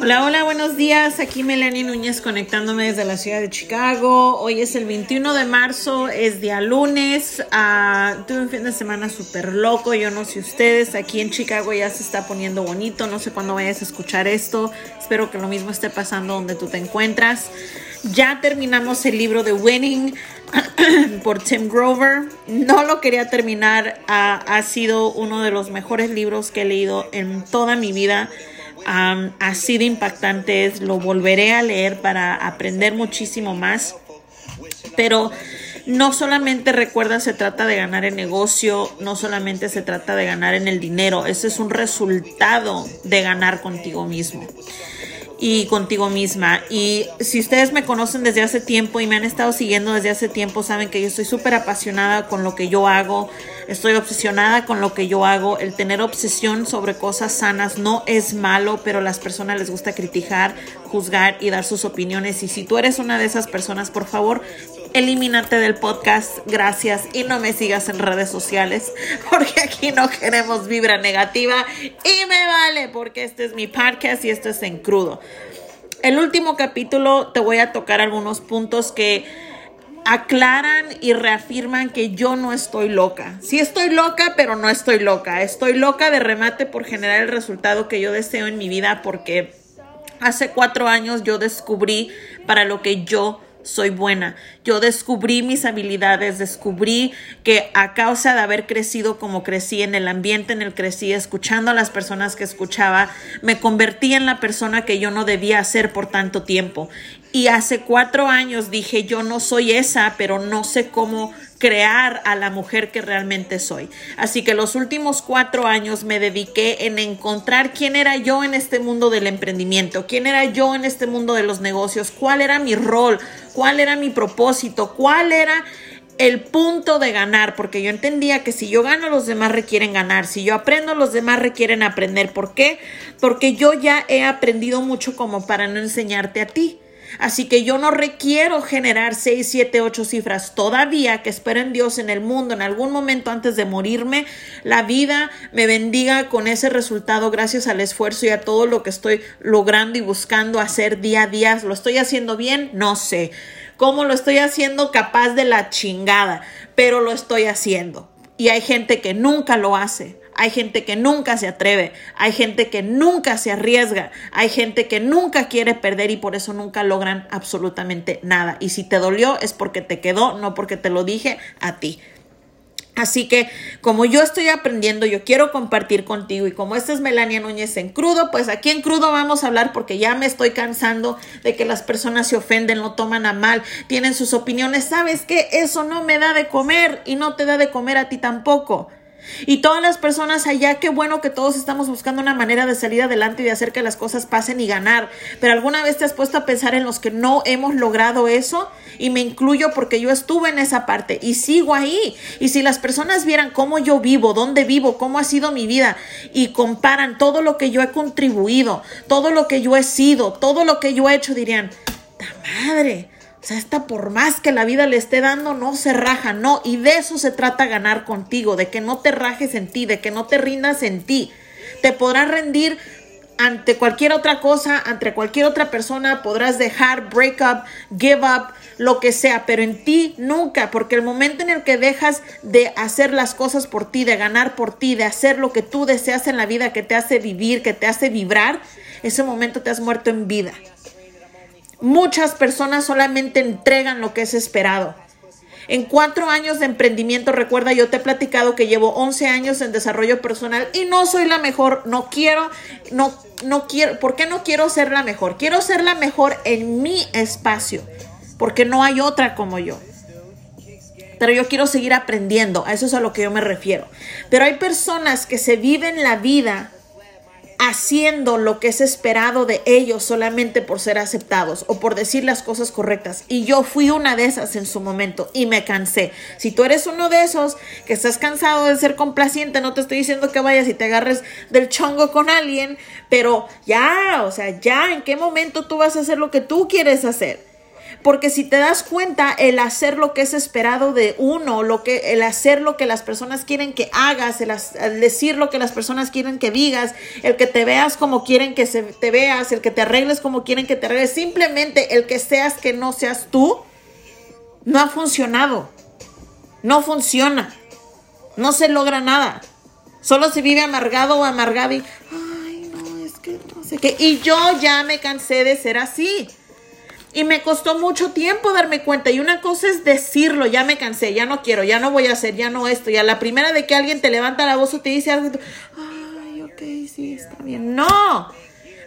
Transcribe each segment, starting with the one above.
Hola, hola, buenos días. Aquí Melanie Núñez conectándome desde la ciudad de Chicago. Hoy es el 21 de marzo, es día lunes. Uh, tuve un fin de semana súper loco. Yo no sé ustedes. Aquí en Chicago ya se está poniendo bonito. No sé cuándo vayas a escuchar esto. Espero que lo mismo esté pasando donde tú te encuentras. Ya terminamos el libro de Winning por Tim Grover. No lo quería terminar. Uh, ha sido uno de los mejores libros que he leído en toda mi vida um, así de impactantes. Lo volveré a leer para aprender muchísimo más. Pero no solamente recuerda se trata de ganar el negocio, no solamente se trata de ganar en el dinero, ese es un resultado de ganar contigo mismo y contigo misma. Y si ustedes me conocen desde hace tiempo y me han estado siguiendo desde hace tiempo, saben que yo estoy súper apasionada con lo que yo hago, estoy obsesionada con lo que yo hago. El tener obsesión sobre cosas sanas no es malo, pero a las personas les gusta criticar, juzgar y dar sus opiniones. Y si tú eres una de esas personas, por favor, elimínate del podcast, gracias, y no me sigas en redes sociales, porque aquí no queremos vibra negativa y me vale, porque este es mi podcast y esto es en crudo. El último capítulo te voy a tocar algunos puntos que aclaran y reafirman que yo no estoy loca. Sí estoy loca, pero no estoy loca. Estoy loca de remate por generar el resultado que yo deseo en mi vida porque hace cuatro años yo descubrí para lo que yo soy buena. Yo descubrí mis habilidades, descubrí que a causa de haber crecido como crecí, en el ambiente en el que crecí, escuchando a las personas que escuchaba, me convertí en la persona que yo no debía ser por tanto tiempo. Y hace cuatro años dije, yo no soy esa, pero no sé cómo crear a la mujer que realmente soy. Así que los últimos cuatro años me dediqué en encontrar quién era yo en este mundo del emprendimiento, quién era yo en este mundo de los negocios, cuál era mi rol, cuál era mi propósito, cuál era el punto de ganar, porque yo entendía que si yo gano, los demás requieren ganar, si yo aprendo, los demás requieren aprender. ¿Por qué? Porque yo ya he aprendido mucho como para no enseñarte a ti. Así que yo no requiero generar 6, 7, 8 cifras todavía, que espero en Dios en el mundo, en algún momento antes de morirme, la vida me bendiga con ese resultado gracias al esfuerzo y a todo lo que estoy logrando y buscando hacer día a día. ¿Lo estoy haciendo bien? No sé. ¿Cómo lo estoy haciendo? Capaz de la chingada, pero lo estoy haciendo. Y hay gente que nunca lo hace. Hay gente que nunca se atreve, hay gente que nunca se arriesga, hay gente que nunca quiere perder y por eso nunca logran absolutamente nada. Y si te dolió es porque te quedó, no porque te lo dije a ti. Así que como yo estoy aprendiendo, yo quiero compartir contigo y como esta es Melania Núñez en crudo, pues aquí en crudo vamos a hablar porque ya me estoy cansando de que las personas se ofenden, lo toman a mal, tienen sus opiniones. ¿Sabes qué? Eso no me da de comer y no te da de comer a ti tampoco. Y todas las personas allá, qué bueno que todos estamos buscando una manera de salir adelante y de hacer que las cosas pasen y ganar. Pero alguna vez te has puesto a pensar en los que no hemos logrado eso y me incluyo porque yo estuve en esa parte y sigo ahí. Y si las personas vieran cómo yo vivo, dónde vivo, cómo ha sido mi vida y comparan todo lo que yo he contribuido, todo lo que yo he sido, todo lo que yo he hecho, dirían, ¡ta madre! O sea, esta por más que la vida le esté dando, no se raja, no. Y de eso se trata ganar contigo, de que no te rajes en ti, de que no te rindas en ti. Te podrás rendir ante cualquier otra cosa, ante cualquier otra persona, podrás dejar, break up, give up, lo que sea, pero en ti nunca, porque el momento en el que dejas de hacer las cosas por ti, de ganar por ti, de hacer lo que tú deseas en la vida, que te hace vivir, que te hace vibrar, ese momento te has muerto en vida. Muchas personas solamente entregan lo que es esperado. En cuatro años de emprendimiento, recuerda, yo te he platicado que llevo 11 años en desarrollo personal y no soy la mejor, no quiero, no, no quiero, ¿por qué no quiero ser la mejor? Quiero ser la mejor en mi espacio, porque no hay otra como yo. Pero yo quiero seguir aprendiendo, a eso es a lo que yo me refiero. Pero hay personas que se viven la vida haciendo lo que es esperado de ellos solamente por ser aceptados o por decir las cosas correctas. Y yo fui una de esas en su momento y me cansé. Si tú eres uno de esos que estás cansado de ser complaciente, no te estoy diciendo que vayas y te agarres del chongo con alguien, pero ya, o sea, ya, ¿en qué momento tú vas a hacer lo que tú quieres hacer? Porque si te das cuenta, el hacer lo que es esperado de uno, lo que, el hacer lo que las personas quieren que hagas, el, decir lo que las personas quieren que digas, el que te veas como quieren que se, te veas, el que te arregles como quieren que te arregles, simplemente el que seas que no seas tú, no ha funcionado. No funciona. No se logra nada. Solo se vive amargado o amargado y, ay, no, es que no sé qué. Y yo ya me cansé de ser así. Y me costó mucho tiempo darme cuenta. Y una cosa es decirlo, ya me cansé, ya no quiero, ya no voy a hacer, ya no esto. Y a la primera de que alguien te levanta la voz o te dice algo, ay, ok, sí, está bien. No,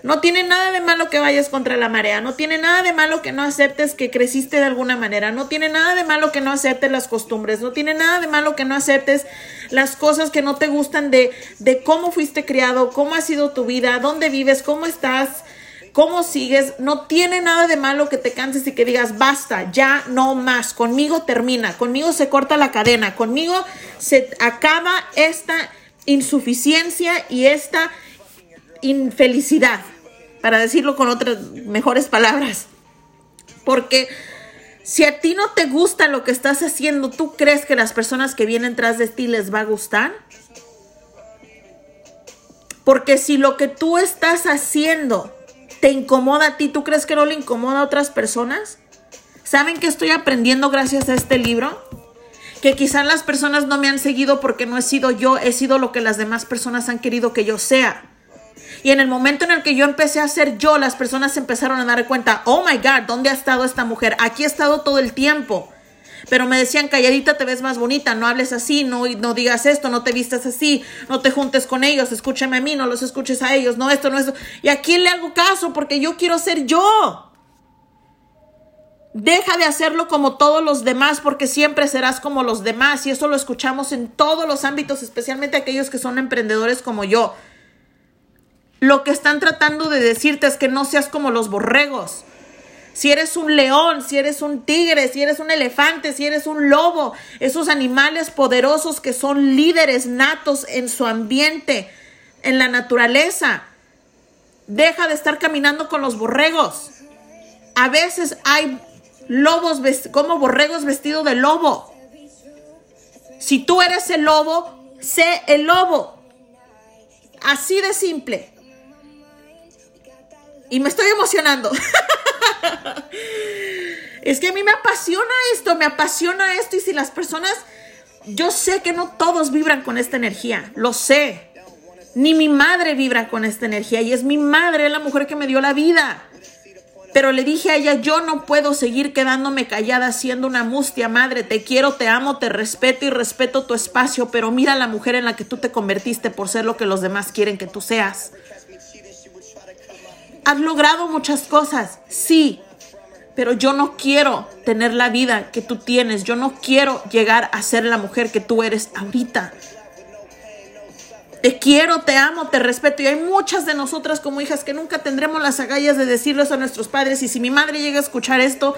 no tiene nada de malo que vayas contra la marea, no tiene nada de malo que no aceptes que creciste de alguna manera, no tiene nada de malo que no aceptes las costumbres, no tiene nada de malo que no aceptes las cosas que no te gustan de, de cómo fuiste criado, cómo ha sido tu vida, dónde vives, cómo estás, cómo sigues. No tiene nada de malo que te canses y que digas, basta, ya no más, conmigo termina, conmigo se corta la cadena, conmigo se acaba esta insuficiencia y esta infelicidad, para decirlo con otras mejores palabras. Porque si a ti no te gusta lo que estás haciendo, ¿tú crees que las personas que vienen tras de ti les va a gustar? Porque si lo que tú estás haciendo te incomoda a ti, ¿tú crees que no le incomoda a otras personas? ¿Saben que estoy aprendiendo gracias a este libro? Que quizás las personas no me han seguido porque no he sido yo, he sido lo que las demás personas han querido que yo sea. Y en el momento en el que yo empecé a ser yo, las personas empezaron a dar cuenta, oh my God, ¿dónde ha estado esta mujer? Aquí ha estado todo el tiempo. Pero me decían, calladita te ves más bonita, no hables así, no, no digas esto, no te vistas así, no te juntes con ellos, escúchame a mí, no los escuches a ellos, no esto, no esto. ¿Y a quién le hago caso? Porque yo quiero ser yo. Deja de hacerlo como todos los demás porque siempre serás como los demás y eso lo escuchamos en todos los ámbitos, especialmente aquellos que son emprendedores como yo. Lo que están tratando de decirte es que no seas como los borregos. Si eres un león, si eres un tigre, si eres un elefante, si eres un lobo, esos animales poderosos que son líderes natos en su ambiente, en la naturaleza. Deja de estar caminando con los borregos. A veces hay lobos como borregos vestidos de lobo. Si tú eres el lobo, sé el lobo. Así de simple. Y me estoy emocionando. es que a mí me apasiona esto, me apasiona esto. Y si las personas, yo sé que no todos vibran con esta energía, lo sé. Ni mi madre vibra con esta energía. Y es mi madre, la mujer que me dio la vida. Pero le dije a ella, yo no puedo seguir quedándome callada siendo una mustia madre. Te quiero, te amo, te respeto y respeto tu espacio, pero mira la mujer en la que tú te convertiste por ser lo que los demás quieren que tú seas. Has logrado muchas cosas, sí, pero yo no quiero tener la vida que tú tienes. Yo no quiero llegar a ser la mujer que tú eres ahorita. Te quiero, te amo, te respeto. Y hay muchas de nosotras como hijas que nunca tendremos las agallas de decirles a nuestros padres. Y si mi madre llega a escuchar esto,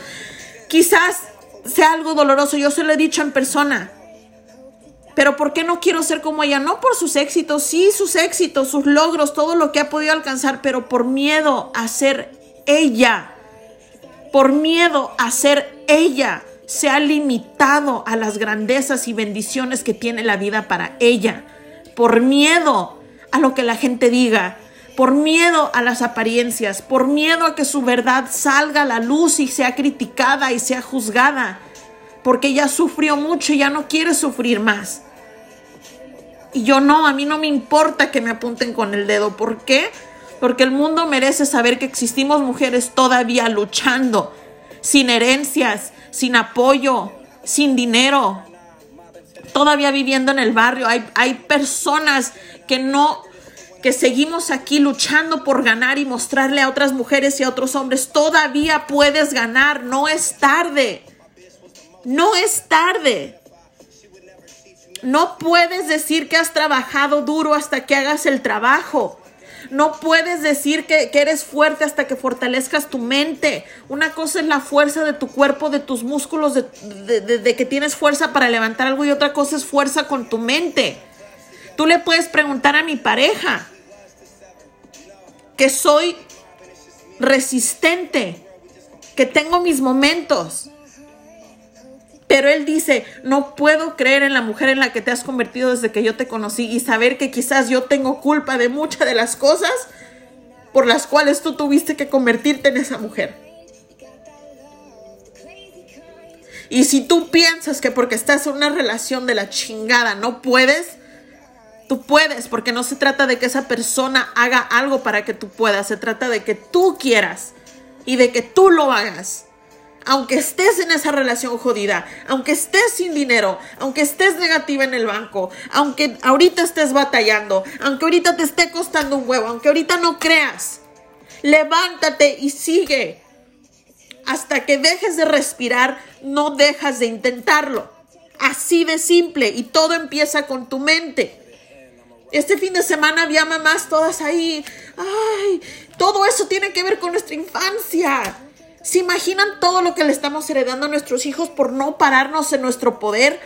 quizás sea algo doloroso. Yo se lo he dicho en persona. Pero ¿por qué no quiero ser como ella? No por sus éxitos, sí, sus éxitos, sus logros, todo lo que ha podido alcanzar, pero por miedo a ser ella. Por miedo a ser ella. Se ha limitado a las grandezas y bendiciones que tiene la vida para ella. Por miedo a lo que la gente diga. Por miedo a las apariencias. Por miedo a que su verdad salga a la luz y sea criticada y sea juzgada porque ya sufrió mucho y ya no quiere sufrir más. Y yo no, a mí no me importa que me apunten con el dedo. ¿Por qué? Porque el mundo merece saber que existimos mujeres todavía luchando, sin herencias, sin apoyo, sin dinero, todavía viviendo en el barrio. Hay, hay personas que no, que seguimos aquí luchando por ganar y mostrarle a otras mujeres y a otros hombres, todavía puedes ganar, no es tarde. No es tarde. No puedes decir que has trabajado duro hasta que hagas el trabajo. No puedes decir que, eres fuerte hasta que fortalezcas tu mente. Una cosa es la fuerza de tu cuerpo, de tus músculos, de, que tienes fuerza para levantar algo y otra cosa es fuerza con tu mente. Tú le puedes preguntar a mi pareja que soy resistente que tengo mis momentos. Pero él dice, no puedo creer en la mujer en la que te has convertido desde que yo te conocí y saber que quizás yo tengo culpa de muchas de las cosas por las cuales tú tuviste que convertirte en esa mujer. Y si tú piensas que porque estás en una relación de la chingada no puedes, tú puedes, porque no se trata de que esa persona haga algo para que tú puedas, se trata de que tú quieras y de que tú lo hagas. Aunque estés en esa relación jodida, aunque estés sin dinero, aunque estés negativa en el banco, aunque ahorita estés batallando, aunque ahorita te esté costando un huevo, aunque ahorita no creas, levántate y sigue. Hasta que dejes de respirar, no dejas de intentarlo. Así de simple y todo empieza con tu mente. Este fin de semana había mamás todas ahí. Ay, todo eso tiene que ver con nuestra infancia. ¿Se imaginan todo lo que le estamos heredando a nuestros hijos por no pararnos en nuestro poder?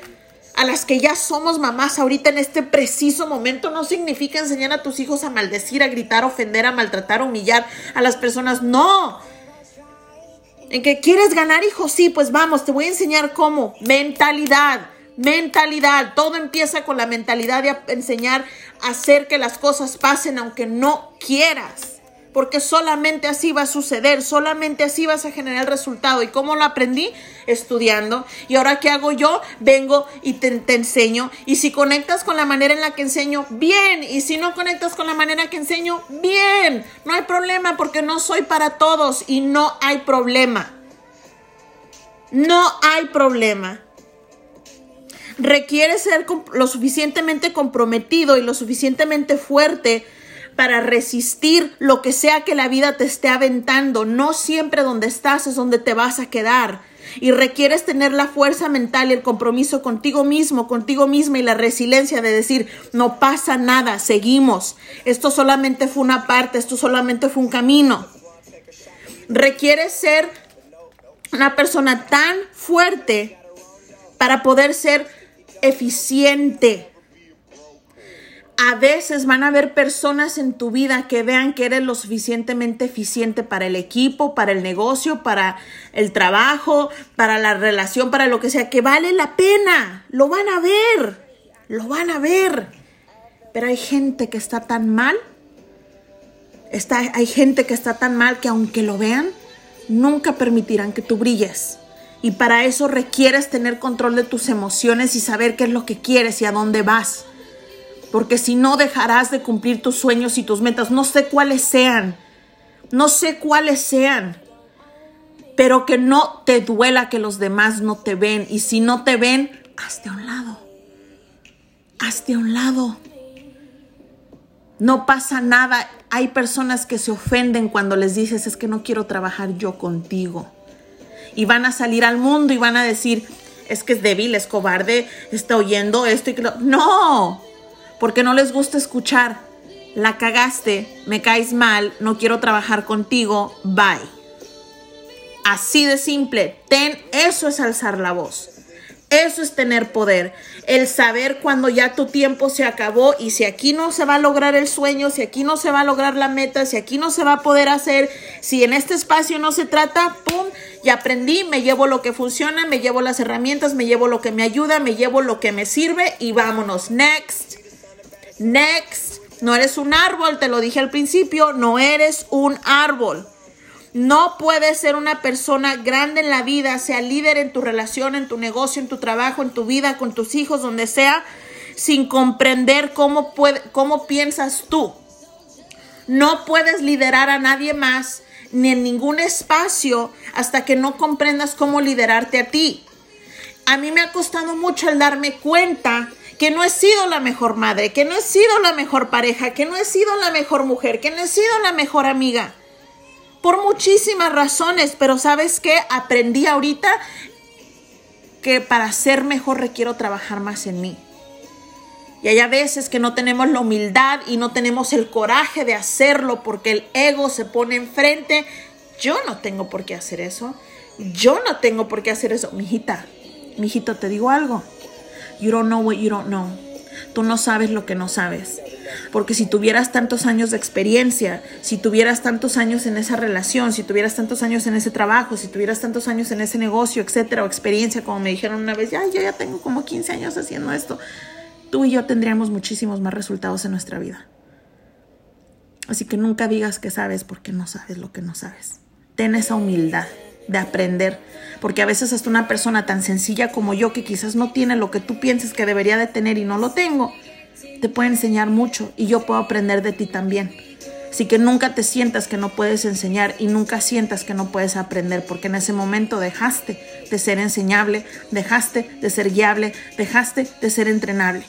A las que ya somos mamás ahorita en este preciso momento no significa enseñar a tus hijos a maldecir, a gritar, ofender, a maltratar, a humillar a las personas. No. En que quieres ganar hijos, sí, pues vamos, te voy a enseñar cómo. Mentalidad Mentalidad, todo empieza con la mentalidad de enseñar a hacer que las cosas pasen aunque no quieras. Porque solamente así va a suceder, solamente así vas a generar el resultado. ¿Y cómo lo aprendí? Estudiando. ¿Y ahora qué hago yo? Vengo y te, enseño. Y si conectas con la manera en la que enseño, bien. Y si no conectas con la manera que enseño, bien. No hay problema porque no soy para todos y no hay problema. No hay problema requiere ser lo suficientemente comprometido y lo suficientemente fuerte para resistir lo que sea que la vida te esté aventando. No siempre donde estás es donde te vas a quedar. Y requieres tener la fuerza mental y el compromiso contigo mismo, contigo misma y la resiliencia de decir, no pasa nada, seguimos. Esto solamente fue una parte, esto solamente fue un camino. Requiere ser una persona tan fuerte para poder ser eficiente. A veces van a haber personas en tu vida que vean que eres lo suficientemente eficiente para el equipo, para el negocio, para el trabajo, para la relación, para lo que sea, que vale la pena. Lo van a ver, lo van a ver. Pero hay gente que está tan mal, está, hay gente que está tan mal que aunque lo vean, nunca permitirán que tú brilles. Y para eso requieres tener control de tus emociones y saber qué es lo que quieres y a dónde vas. Porque si no dejarás de cumplir tus sueños y tus metas, no sé cuáles sean, no sé cuáles sean, pero que no te duela que los demás no te ven. Y si no te ven, hazte a un lado. Hazte a un lado. No pasa nada. Hay personas que se ofenden cuando les dices, es que no quiero trabajar yo contigo y van a salir al mundo y van a decir, es que es débil, es cobarde, está oyendo esto y que lo... No, porque no les gusta escuchar. La cagaste, me caes mal, no quiero trabajar contigo, bye. Así de simple, ten, eso es alzar la voz. Eso es tener poder. El saber cuando ya tu tiempo se acabó y si aquí no se va a lograr el sueño, si aquí no se va a lograr la meta, si aquí no se va a poder hacer, si en este espacio no se trata, ¡pum! Ya aprendí, me llevo lo que funciona, me llevo las herramientas, me llevo lo que me ayuda, me llevo lo que me sirve y vámonos. Next. Next. No eres un árbol, te lo dije al principio, no eres un árbol. No puedes ser una persona grande en la vida, sea líder en tu relación, en tu negocio, en tu trabajo, en tu vida, con tus hijos, donde sea, sin comprender cómo, cómo piensas tú. No puedes liderar a nadie más ni en ningún espacio hasta que no comprendas cómo liderarte a ti. A mí me ha costado mucho el darme cuenta que no he sido la mejor madre, que no he sido la mejor pareja, que no he sido la mejor mujer, que no he sido la mejor amiga por muchísimas razones, pero ¿sabes qué? Aprendí ahorita que para ser mejor requiero trabajar más en mí. Y hay a veces que no tenemos la humildad y no tenemos el coraje de hacerlo porque el ego se pone enfrente. Yo no tengo por qué hacer eso. Yo no tengo por qué hacer eso. Mijita, mijito, te digo algo. You don't know what you don't know. Tú no sabes lo que no sabes. Porque si tuvieras tantos años de experiencia, si tuvieras tantos años en esa relación, si tuvieras tantos años en ese trabajo, si tuvieras tantos años en ese negocio, etcétera, o experiencia, como me dijeron una vez, ya, yo ya tengo como 15 años haciendo esto, tú y yo tendríamos muchísimos más resultados en nuestra vida. Así que nunca digas que sabes porque no sabes lo que no sabes. Ten esa humildad de aprender, porque a veces hasta una persona tan sencilla como yo, que quizás no tiene lo que tú pienses que debería de tener y no lo tengo, te puede enseñar mucho y yo puedo aprender de ti también. Así que nunca te sientas que no puedes enseñar y nunca sientas que no puedes aprender, porque en ese momento dejaste de ser enseñable, dejaste de ser guiable, dejaste de ser entrenable.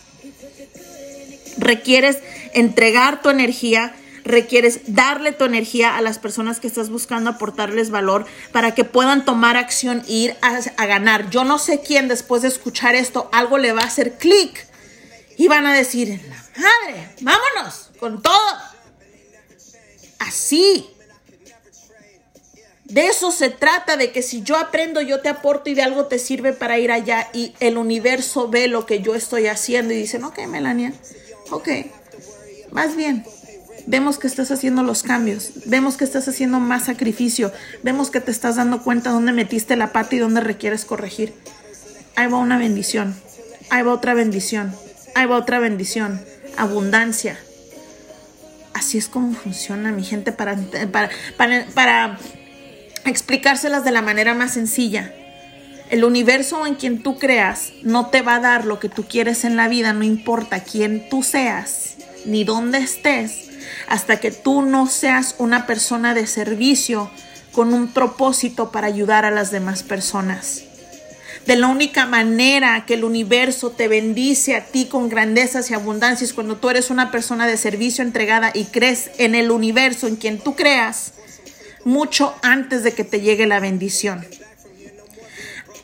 Requieres entregar tu energía requieres darle tu energía a las personas que estás buscando aportarles valor para que puedan tomar acción e ir a, ganar. Yo no sé quién después de escuchar esto algo le va a hacer clic y van a decir, madre, vámonos con todo. Así. De eso se trata, de que si yo aprendo, yo te aporto y de algo te sirve para ir allá y el universo ve lo que yo estoy haciendo y dicen, ok, Melania, ok, más bien, vemos que estás haciendo los cambios, vemos que estás haciendo más sacrificio, vemos que te estás dando cuenta dónde metiste la pata y dónde requieres corregir. Ahí va una bendición, ahí va otra bendición, ahí va otra bendición, abundancia. Así es como funciona mi gente para, para, para, para explicárselas de la manera más sencilla. El universo en quien tú creas no te va a dar lo que tú quieres en la vida, no importa quién tú seas ni dónde estés hasta que tú no seas una persona de servicio con un propósito para ayudar a las demás personas. De la única manera que el universo te bendice a ti con grandezas y abundancias cuando tú eres una persona de servicio entregada y crees en el universo en quien tú creas mucho antes de que te llegue la bendición.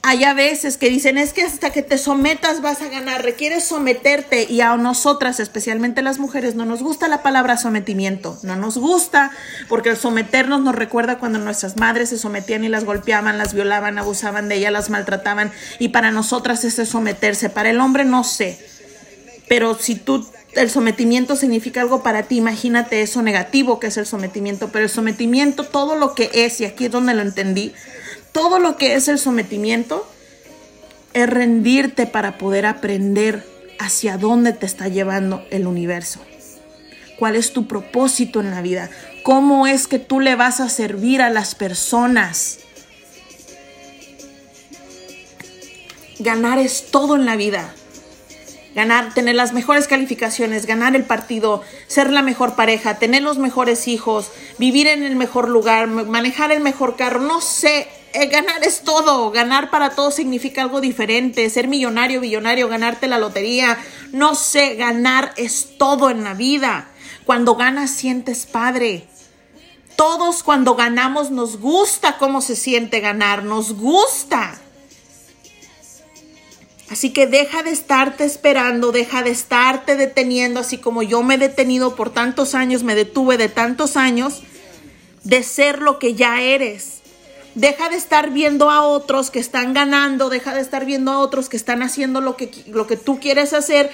Hay a veces que dicen, es que hasta que te sometas vas a ganar, requieres someterte y a nosotras, especialmente las mujeres, no nos gusta la palabra sometimiento, no nos gusta porque el someternos nos recuerda cuando nuestras madres se sometían y las golpeaban, las violaban, abusaban de ellas, las maltrataban. Y para nosotras ese es someterse, para el hombre no sé, pero si tú el sometimiento significa algo para ti, imagínate eso negativo que es el sometimiento, pero el sometimiento, todo lo que es, y aquí es donde lo entendí, todo lo que es el sometimiento es rendirte para poder aprender hacia dónde te está llevando el universo. ¿Cuál es tu propósito en la vida? ¿Cómo es que tú le vas a servir a las personas? Ganar es todo en la vida. Ganar, tener las mejores calificaciones, ganar el partido, ser la mejor pareja, tener los mejores hijos, vivir en el mejor lugar, manejar el mejor carro, no sé, eh, ganar es todo, ganar para todos significa algo diferente, ser millonario, billonario, ganarte la lotería, no sé, ganar es todo en la vida. Cuando ganas sientes padre. Todos cuando ganamos nos gusta cómo se siente ganar, nos gusta. Así que deja de estarte esperando, deja de estarte deteniendo, así como yo me he detenido por tantos años, me detuve de tantos años, de ser lo que ya eres. Deja de estar viendo a otros que están ganando, deja de estar viendo a otros que están haciendo lo que, lo que tú quieres hacer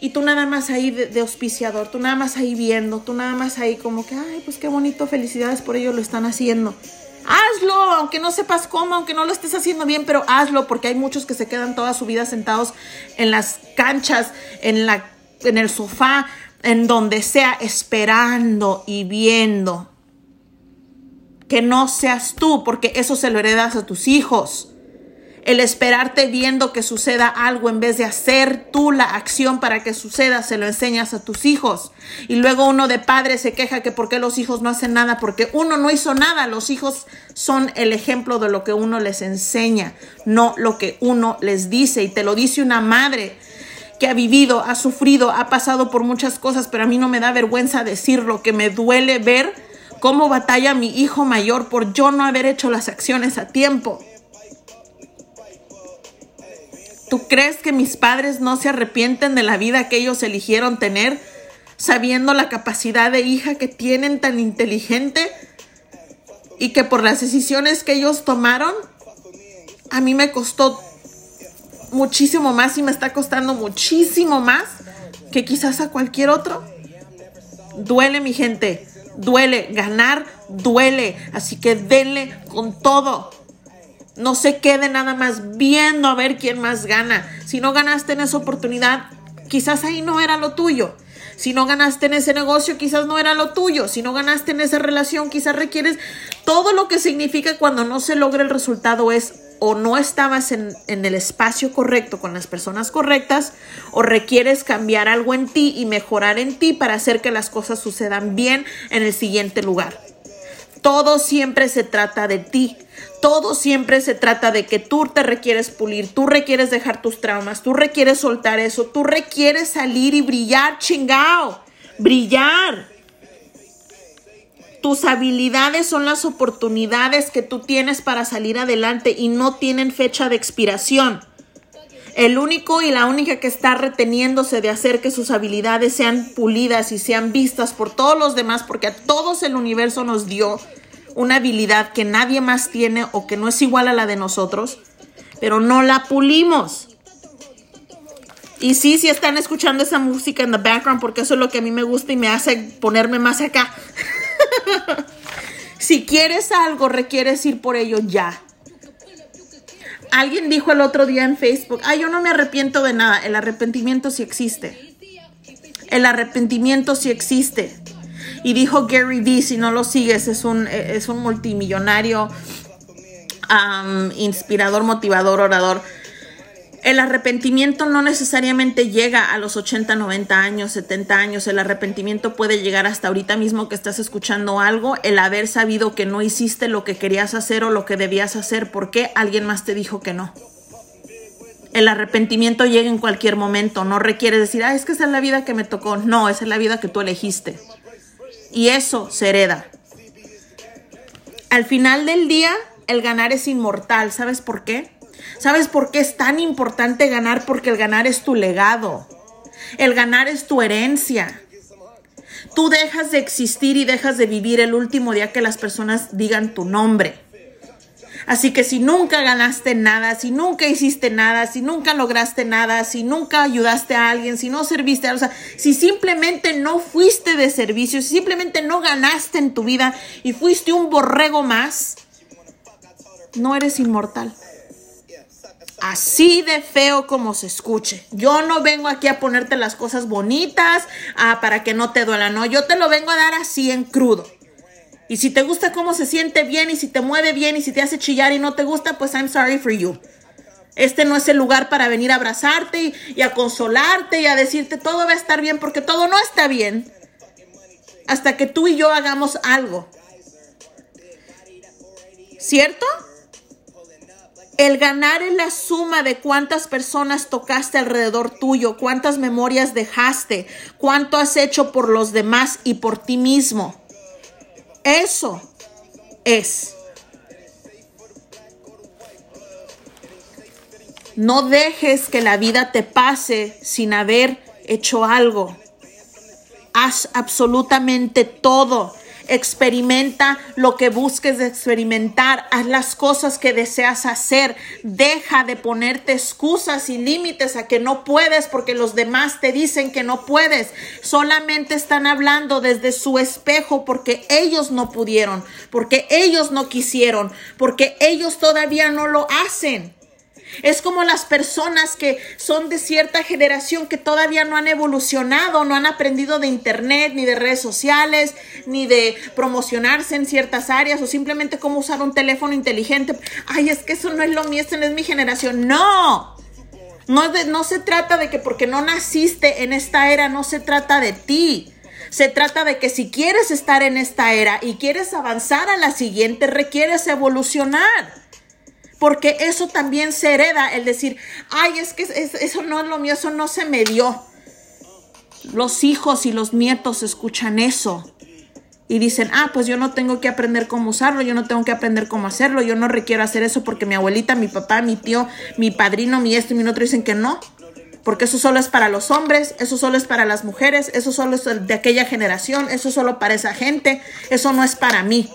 y tú nada más ahí de, de, auspiciador, tú nada más ahí viendo, tú nada más ahí como que, ay, pues qué bonito, felicidades por ello lo están haciendo. Hazlo, aunque no sepas cómo, aunque no lo estés haciendo bien, pero hazlo porque hay muchos que se quedan toda su vida sentados en las canchas, en, la, en el sofá, en donde sea, esperando y viendo que no seas tú, porque eso se lo heredas a tus hijos. El esperarte viendo que suceda algo en vez de hacer tú la acción para que suceda, se lo enseñas a tus hijos. Y luego uno de padre se queja que por qué los hijos no hacen nada, porque uno no hizo nada. Los hijos son el ejemplo de lo que uno les enseña, no lo que uno les dice. Y te lo dice una madre que ha vivido, ha sufrido, ha pasado por muchas cosas, pero a mí no me da vergüenza decirlo, que me duele ver cómo batalla mi hijo mayor por yo no haber hecho las acciones a tiempo. ¿Tú crees que mis padres no se arrepienten de la vida que ellos eligieron tener, sabiendo la capacidad de hija que tienen tan inteligente y que por las decisiones que ellos tomaron, a mí me costó muchísimo más y me está costando muchísimo más que quizás a cualquier otro? Duele, mi gente. Duele. Ganar duele. Así que denle con todo. No se quede nada más viendo a ver quién más gana. Si no ganaste en esa oportunidad, quizás ahí no era lo tuyo. Si no ganaste en ese negocio, quizás no era lo tuyo. Si no ganaste en esa relación, quizás requieres todo lo que significa cuando no se logra el resultado es o no estabas en, en, el espacio correcto con las personas correctas o requieres cambiar algo en ti y mejorar en ti para hacer que las cosas sucedan bien en el siguiente lugar. Todo siempre se trata de ti. Todo siempre se trata de que tú te requieres pulir, tú requieres dejar tus traumas, tú requieres soltar eso, tú requieres salir y brillar, chingao, brillar. Tus habilidades son las oportunidades que tú tienes para salir adelante y no tienen fecha de expiración. El único y la única que está reteniéndose de hacer que sus habilidades sean pulidas y sean vistas por todos los demás, porque a todos el universo nos dio una habilidad que nadie más tiene o que no es igual a la de nosotros, pero no la pulimos. Y sí, sí están escuchando esa música en the background porque eso es lo que a mí me gusta y me hace ponerme más acá. si quieres algo, requieres ir por ello ya. Alguien dijo el otro día en Facebook, ay, yo no me arrepiento de nada. El arrepentimiento sí existe. El arrepentimiento sí existe. Y dijo Gary Vee, si no lo sigues, es un, es un multimillonario, inspirador, motivador, orador. El arrepentimiento no necesariamente llega a los 80, 90 años, 70 años. El arrepentimiento puede llegar hasta ahorita mismo que estás escuchando algo, el haber sabido que no hiciste lo que querías hacer o lo que debías hacer porque alguien más te dijo que no. El arrepentimiento llega en cualquier momento, no requiere decir, ah, es que esa es la vida que me tocó. No, esa es la vida que tú elegiste y eso se hereda. Al final del día, el ganar es inmortal. ¿Sabes por qué? ¿Sabes por qué es tan importante ganar? Porque el ganar es tu legado. El ganar es tu herencia. Tú dejas de existir y dejas de vivir el último día que las personas digan tu nombre. Así que si nunca ganaste nada, si nunca hiciste nada, si nunca lograste nada, si nunca ayudaste a alguien, si no serviste a o sea, si simplemente no fuiste de servicio, si simplemente no ganaste en tu vida y fuiste un borrego más, no eres inmortal. Así de feo como se escuche. Yo no vengo aquí a ponerte las cosas bonitas ah, para que no te duela, no. Yo te lo vengo a dar así en crudo. Y si te gusta cómo se siente bien y si te mueve bien y si te hace chillar y no te gusta, pues I'm sorry for you. Este no es el lugar para venir a abrazarte y, a consolarte y a decirte todo va a estar bien porque todo no está bien hasta que tú y yo hagamos algo. ¿Cierto? El ganar es la suma de cuántas personas tocaste alrededor tuyo, cuántas memorias dejaste, cuánto has hecho por los demás y por ti mismo. Eso es. No dejes que la vida te pase sin haber hecho algo. Haz absolutamente todo Experimenta lo que busques de experimentar. Haz las cosas que deseas hacer. Deja de ponerte excusas y límites a que no puedes porque los demás te dicen que no puedes. Solamente están hablando desde su espejo porque ellos no pudieron, porque ellos no quisieron, porque ellos todavía no lo hacen. Es como las personas que son de cierta generación que todavía no han evolucionado, no han aprendido de internet, ni de redes sociales, ni de promocionarse en ciertas áreas o simplemente cómo usar un teléfono inteligente. Ay, es que eso no es lo mío, esta no es mi generación. No. No, no se trata de que porque no naciste en esta era, no se trata de ti. Se trata de que si quieres estar en esta era y quieres avanzar a la siguiente, requieres evolucionar porque eso también se hereda, el decir, ay, es que eso no es lo mío, eso no se me dio. Los hijos y los nietos escuchan eso y dicen, ah, pues yo no tengo que aprender cómo usarlo, yo no tengo que aprender cómo hacerlo, yo no requiero hacer eso porque mi abuelita, mi papá, mi tío, mi padrino, mi esto y mi otro dicen que no, porque eso solo es para los hombres, eso solo es para las mujeres, eso solo es de aquella generación, eso solo para esa gente, eso no es para mí.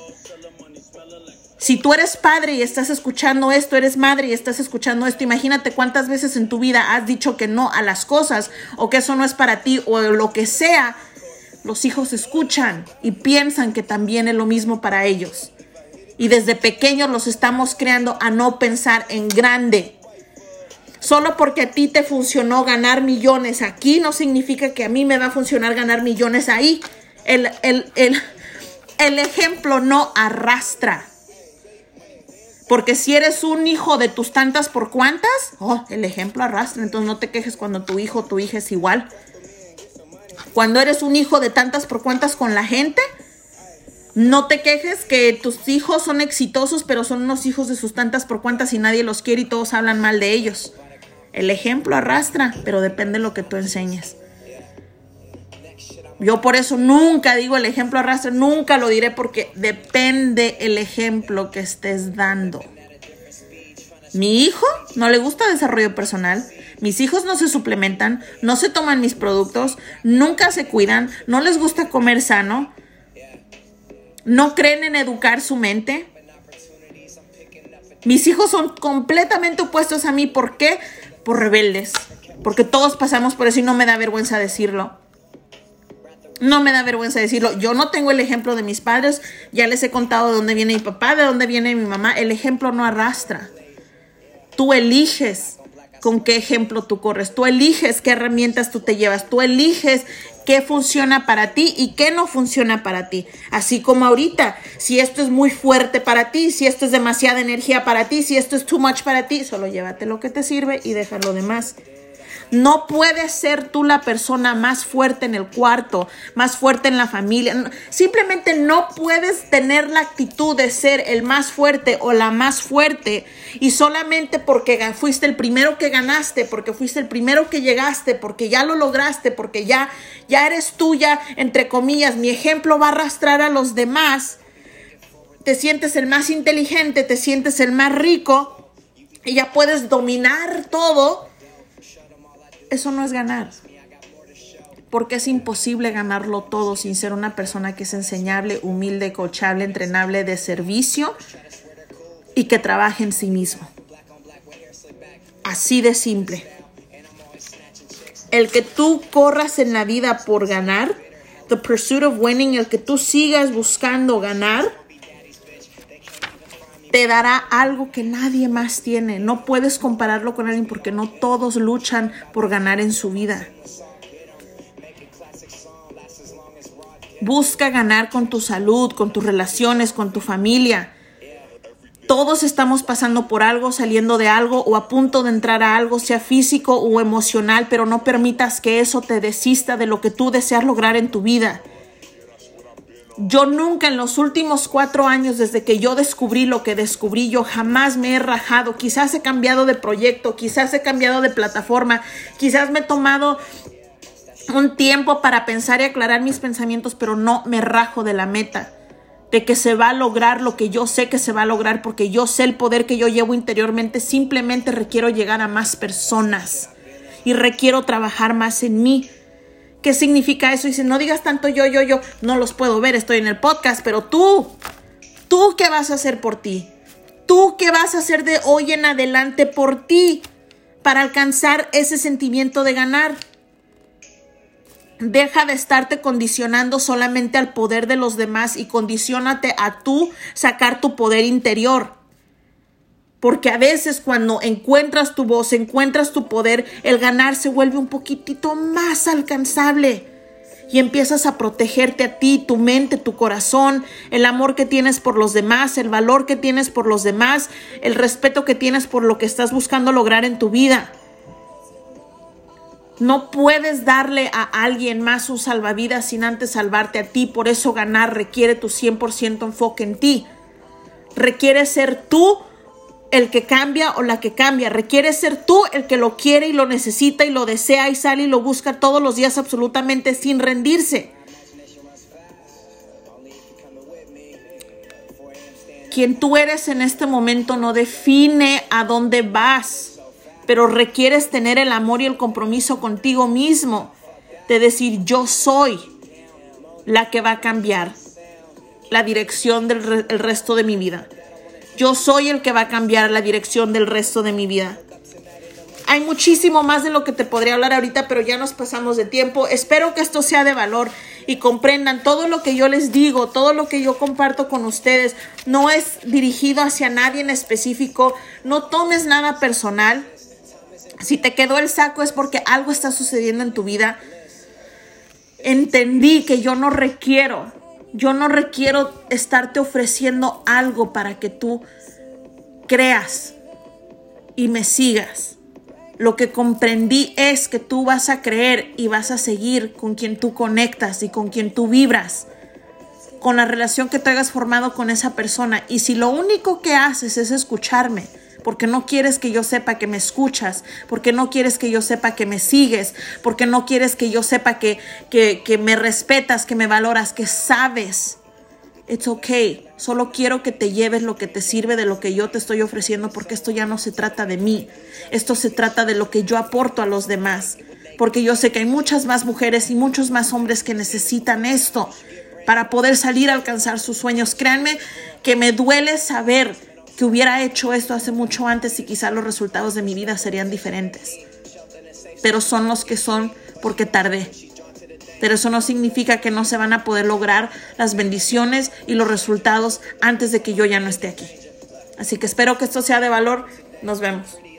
Si tú eres padre y estás escuchando esto, eres madre y estás escuchando esto, imagínate cuántas veces en tu vida has dicho que no a las cosas o que eso no es para ti o lo que sea los hijos escuchan y piensan que también es lo mismo para ellos. Y desde pequeños los estamos creando a no pensar en grande. Solo porque a ti te funcionó ganar millones aquí no significa que a mí me va a funcionar ganar millones ahí. El, el ejemplo no arrastra. Porque si eres un hijo de tus tantas por cuantas, oh, el ejemplo arrastra. Entonces no te quejes cuando tu hijo o tu hija es igual. Cuando eres un hijo de tantas por cuantas con la gente, no te quejes que tus hijos son exitosos, pero son unos hijos de sus tantas por cuantas y nadie los quiere y todos hablan mal de ellos. El ejemplo arrastra, pero depende de lo que tú enseñes. Yo por eso nunca digo el ejemplo arrastra, nunca lo diré porque depende el ejemplo que estés dando. Mi hijo no le gusta desarrollo personal, mis hijos no se suplementan, no se toman mis productos, nunca se cuidan, no les gusta comer sano, no creen en educar su mente. Mis hijos son completamente opuestos a mí. ¿Por qué? Por rebeldes. Porque todos pasamos por eso y no me da vergüenza decirlo. No me da vergüenza decirlo. Yo no tengo el ejemplo de mis padres. Ya les he contado de dónde viene mi papá, de dónde viene mi mamá. El ejemplo no arrastra. Tú eliges con qué ejemplo tú corres. Tú eliges qué herramientas tú te llevas. Tú eliges qué funciona para ti y qué no funciona para ti. Así como ahorita, si esto es muy fuerte para ti, si esto es demasiada energía para ti, si esto es too much para ti, solo llévate lo que te sirve y deja lo demás. No puedes ser tú la persona más fuerte en el cuarto, más fuerte en la familia. Simplemente no puedes tener la actitud de ser el más fuerte o la más fuerte y solamente porque fuiste el primero que ganaste, porque fuiste el primero que llegaste, porque ya lo lograste, porque ya, ya eres tuya, entre comillas, mi ejemplo va a arrastrar a los demás. Te sientes el más inteligente, te sientes el más rico y ya puedes dominar todo eso no es ganar. Porque es imposible ganarlo todo sin ser una persona que es enseñable, humilde, coachable, entrenable, de servicio y que trabaje en sí mismo. Así de simple. El que tú corras en la vida por ganar, the pursuit of winning, el que tú sigas buscando ganar, te dará algo que nadie más tiene. No puedes compararlo con alguien porque no todos luchan por ganar en su vida. Busca ganar con tu salud, con tus relaciones, con tu familia. Todos estamos pasando por algo, saliendo de algo o a punto de entrar a algo, sea físico o emocional, pero no permitas que eso te desista de lo que tú deseas lograr en tu vida. Yo nunca en los últimos cuatro años, desde que yo descubrí lo que descubrí, yo jamás me he rajado. Quizás he cambiado de proyecto, quizás he cambiado de plataforma, quizás me he tomado un tiempo para pensar y aclarar mis pensamientos, pero no me rajo de la meta de que se va a lograr lo que yo sé que se va a lograr porque yo sé el poder que yo llevo interiormente, simplemente requiero llegar a más personas y requiero trabajar más en mí. ¿Qué significa eso? Dice, no digas tanto yo, yo, yo, no los puedo ver, estoy en el podcast, pero tú, tú qué vas a hacer por ti? ¿Tú qué vas a hacer de hoy en adelante por ti para alcanzar ese sentimiento de ganar? Deja de estarte condicionando solamente al poder de los demás y condicionate a tú sacar tu poder interior. Porque a veces cuando encuentras tu voz, encuentras tu poder, el ganar se vuelve un poquitito más alcanzable. Y empiezas a protegerte a ti, tu mente, tu corazón, el amor que tienes por los demás, el valor que tienes por los demás, el respeto que tienes por lo que estás buscando lograr en tu vida. No puedes darle a alguien más un salvavidas sin antes salvarte a ti. Por eso ganar requiere tu 100% enfoque en ti. Requiere ser tú el que cambia o la que cambia. Requiere ser tú el que lo quiere y lo necesita y lo desea y sale y lo busca todos los días absolutamente sin rendirse. Quien tú eres en este momento no define a dónde vas, pero requieres tener el amor y el compromiso contigo mismo de decir yo soy la que va a cambiar la dirección del resto de mi vida. Yo soy el que va a cambiar la dirección del resto de mi vida. Hay muchísimo más de lo que te podría hablar ahorita, pero ya nos pasamos de tiempo. Espero que esto sea de valor y comprendan todo lo que yo les digo, todo lo que yo comparto con ustedes, no es dirigido hacia nadie en específico. No tomes nada personal. Si te quedó el saco es porque algo está sucediendo en tu vida. Entendí que yo no requiero, yo no requiero estarte ofreciendo algo para que tú creas y me sigas. Lo que comprendí es que tú vas a creer y vas a seguir con quien tú conectas y con quien tú vibras, con la relación que te hayas formado con esa persona. Y si lo único que haces es escucharme, porque no quieres que yo sepa que me escuchas, porque no quieres que yo sepa que me sigues, porque no quieres que yo sepa que, que, que me respetas, que me valoras, que sabes It's okay. Solo quiero que te lleves lo que te sirve de lo que yo te estoy ofreciendo porque esto ya no se trata de mí. Esto se trata de lo que yo aporto a los demás. Porque yo sé que hay muchas más mujeres y muchos más hombres que necesitan esto para poder salir a alcanzar sus sueños. Créanme que me duele saber que hubiera hecho esto hace mucho antes y quizá los resultados de mi vida serían diferentes. Pero son los que son porque tardé pero eso no significa que no se van a poder lograr las bendiciones y los resultados antes de que yo ya no esté aquí. Así que espero que esto sea de valor. Nos vemos.